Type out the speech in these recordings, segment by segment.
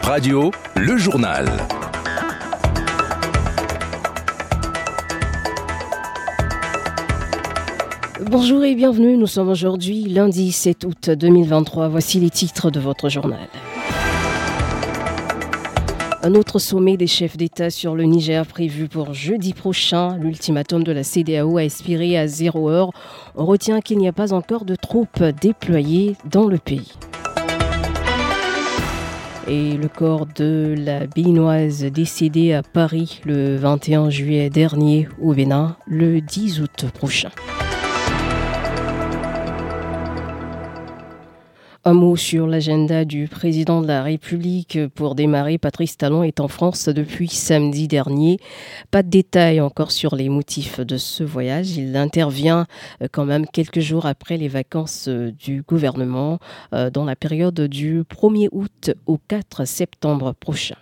Radio, le journal. Bonjour et bienvenue, nous sommes aujourd'hui lundi 7 août 2023. Voici les titres de votre journal. Un autre sommet des chefs d'État sur le Niger prévu pour jeudi prochain. L'ultimatum de la CDAO a expiré à zéro heure. On retient qu'il n'y a pas encore de troupes déployées dans le pays. Et le corps de la Béninoise décédée à Paris le 21 juillet dernier au Bénin le 10 août prochain. Un mot sur l'agenda du président de la République pour démarrer. Patrice Talon est en France depuis samedi dernier. Pas de détails encore sur les motifs de ce voyage. Il intervient euh, quand même quelques jours après les vacances euh, du gouvernement euh, dans la période du 1er août au 4 septembre prochain.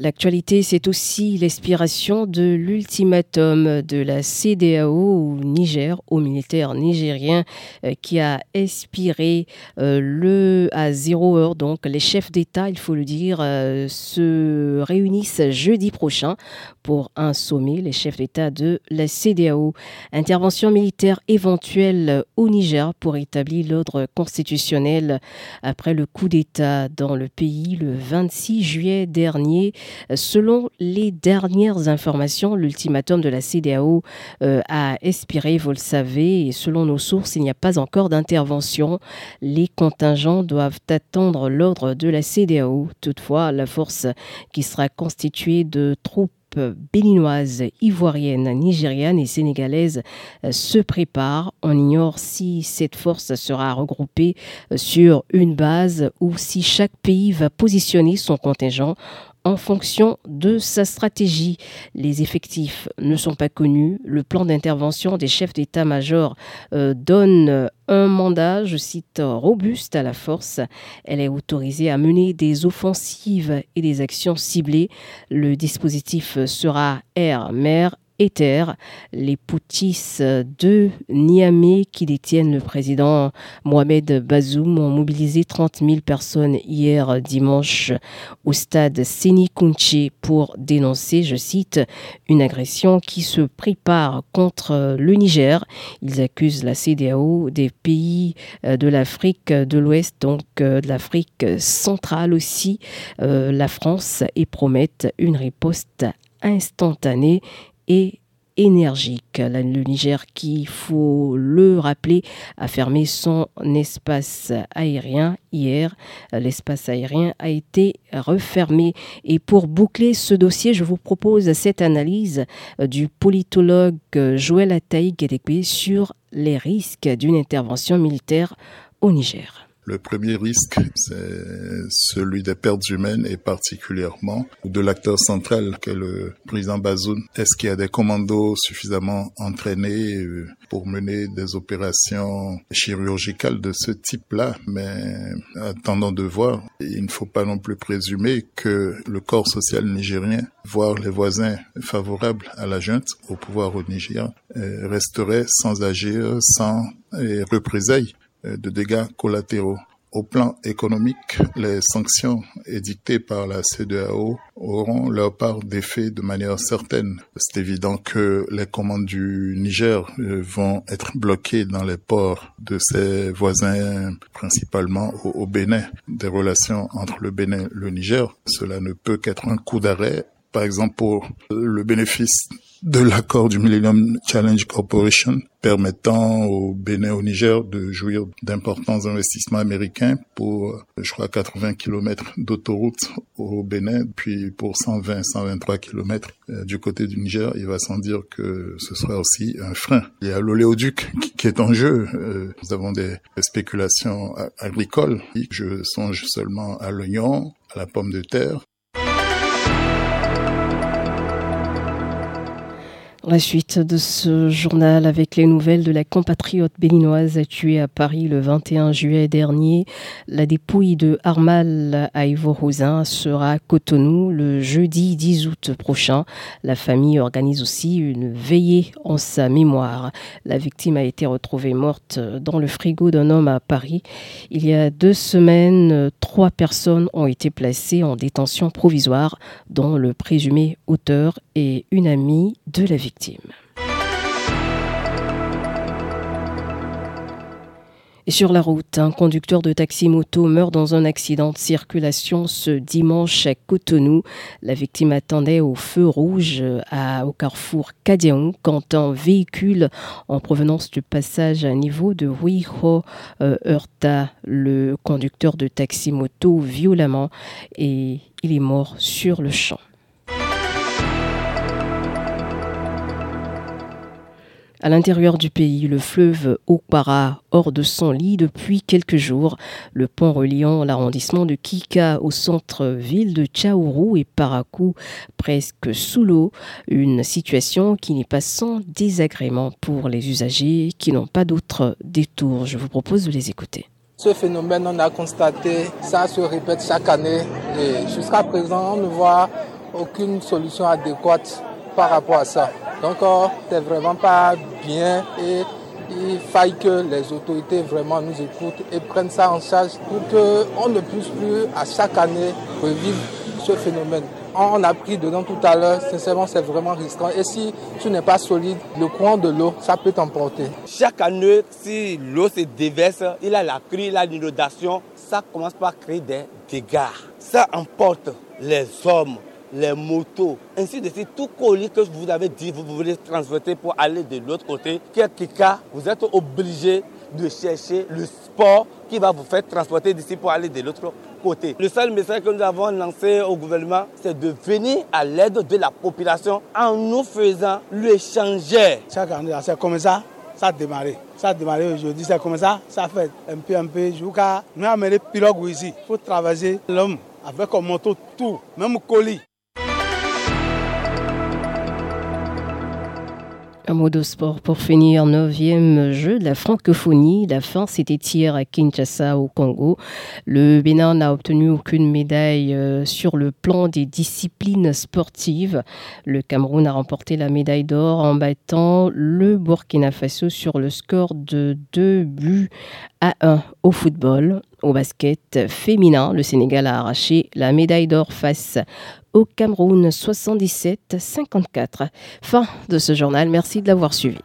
L'actualité, c'est aussi l'expiration de l'ultimatum de la CDAO au Niger, aux militaires nigériens, euh, qui a expiré euh, le, à zéro heure. Donc, les chefs d'État, il faut le dire, euh, se réunissent jeudi prochain pour un sommet, les chefs d'État de la CDAO. Intervention militaire éventuelle au Niger pour établir l'ordre constitutionnel après le coup d'État dans le pays le 26 juillet dernier. Selon les dernières informations, l'ultimatum de la CDAO euh, a expiré, vous le savez, selon nos sources, il n'y a pas encore d'intervention. Les contingents doivent attendre l'ordre de la CDAO. Toutefois, la force qui sera constituée de troupes béninoises, ivoiriennes, nigérianes et sénégalaises euh, se prépare. On ignore si cette force sera regroupée euh, sur une base ou si chaque pays va positionner son contingent en fonction de sa stratégie. Les effectifs ne sont pas connus. Le plan d'intervention des chefs d'état-major euh, donne un mandat, je cite, robuste à la force. Elle est autorisée à mener des offensives et des actions ciblées. Le dispositif sera air-mer Ether, les poutistes de Niamey qui détiennent le président Mohamed Bazoum ont mobilisé 30 000 personnes hier dimanche au stade Séni pour dénoncer, je cite, une agression qui se prépare contre le Niger. Ils accusent la CDAO des pays euh, de l'Afrique de l'Ouest, donc euh, de l'Afrique centrale aussi, euh, la France, et promettent une riposte instantanée et énergique. Le Niger, qui, faut le rappeler, a fermé son espace aérien hier. L'espace aérien a été refermé. Et pour boucler ce dossier, je vous propose cette analyse du politologue Joël Ataï sur les risques d'une intervention militaire au Niger. Le premier risque, c'est celui des pertes humaines et particulièrement de l'acteur central que le président Bazoum. Est-ce qu'il y a des commandos suffisamment entraînés euh, pour mener des opérations chirurgicales de ce type-là? Mais attendons de voir. Il ne faut pas non plus présumer que le corps social nigérien, voire les voisins favorables à la junte, au pouvoir au Niger, euh, resterait sans agir, sans euh, représailles de dégâts collatéraux. Au plan économique, les sanctions édictées par la CEDEAO auront leur part d'effet de manière certaine. C'est évident que les commandes du Niger euh, vont être bloquées dans les ports de ses voisins, principalement au, Bénin. Des relations entre le Bénin et le Niger, cela ne peut qu'être un coup d'arrêt par exemple pour le bénéfice de l'accord du Millennium Challenge Corporation permettant au Bénin, au Niger de jouir d'importants investissements américains pour, je crois, 80 km d'autoroute au Bénin, puis pour 120, 123 km du côté du Niger, il va sans dire que ce sera aussi un frein. Il y a l'oléoduc qui est en jeu. Euh, nous avons des spéculations agricoles. Je songe seulement à l'oignon, à la pomme de terre, La suite de ce journal avec les nouvelles de la compatriote béninoise tuée à Paris le 21 juillet dernier. La dépouille de Armal Aïvo-Rosin sera à Cotonou le jeudi 10 août prochain. La famille organise aussi une veillée en sa mémoire. La victime a été retrouvée morte dans le frigo d'un homme à Paris. Il y a deux semaines, trois personnes ont été placées en détention provisoire, dont le présumé auteur une amie de la victime. Sur la route, un conducteur de taxi-moto meurt dans un accident de circulation ce dimanche à Cotonou. La victime attendait au feu rouge à, au carrefour Kadiaon quand un véhicule en provenance du passage à niveau de Huiho euh, heurta le conducteur de taxi-moto violemment et il est mort sur le champ. À l'intérieur du pays, le fleuve Okpara, hors de son lit depuis quelques jours. Le pont reliant l'arrondissement de Kika au centre-ville de Chaourou et Parakou, presque sous l'eau. Une situation qui n'est pas sans désagrément pour les usagers qui n'ont pas d'autre détour. Je vous propose de les écouter. Ce phénomène, on a constaté, ça se répète chaque année et jusqu'à présent, on ne voit aucune solution adéquate par rapport à ça. Donc, c'est vraiment pas bien et il faille que les autorités vraiment nous écoutent et prennent ça en charge pour qu'on ne puisse plus à chaque année revivre ce phénomène. On a pris dedans tout à l'heure, sincèrement c'est vraiment risquant. Et si tu n'es pas solide, le courant de l'eau, ça peut t'emporter. Chaque année, si l'eau se déverse, il a la pluie, il a l'inondation, ça commence par créer des dégâts. Ça emporte les hommes, les motos, ainsi de suite, tout colis que vous avez dit, vous voulez transporter pour aller de l'autre côté, quelque cas, vous êtes obligé de chercher le sport qui va vous faire transporter d'ici pour aller de l'autre côté. Le seul message que nous avons lancé au gouvernement, c'est de venir à l'aide de la population en nous faisant l'échangeur. Chaque année, c'est comme ça, ça a démarré. Ça a démarré aujourd'hui, c'est comme ça, ça fait un peu, un peu, jusqu'à nous amener pirogue ici. Il faut traverser l'homme avec un moto, tout, même colis. Un mot de sport pour finir. Neuvième jeu de la francophonie. La fin, c'était hier à Kinshasa, au Congo. Le Bénin n'a obtenu aucune médaille euh, sur le plan des disciplines sportives. Le Cameroun a remporté la médaille d'or en battant le Burkina Faso sur le score de 2 buts à 1 au football. Au basket féminin, le Sénégal a arraché la médaille d'or face au Cameroun 77-54. Fin de ce journal, merci de l'avoir suivi.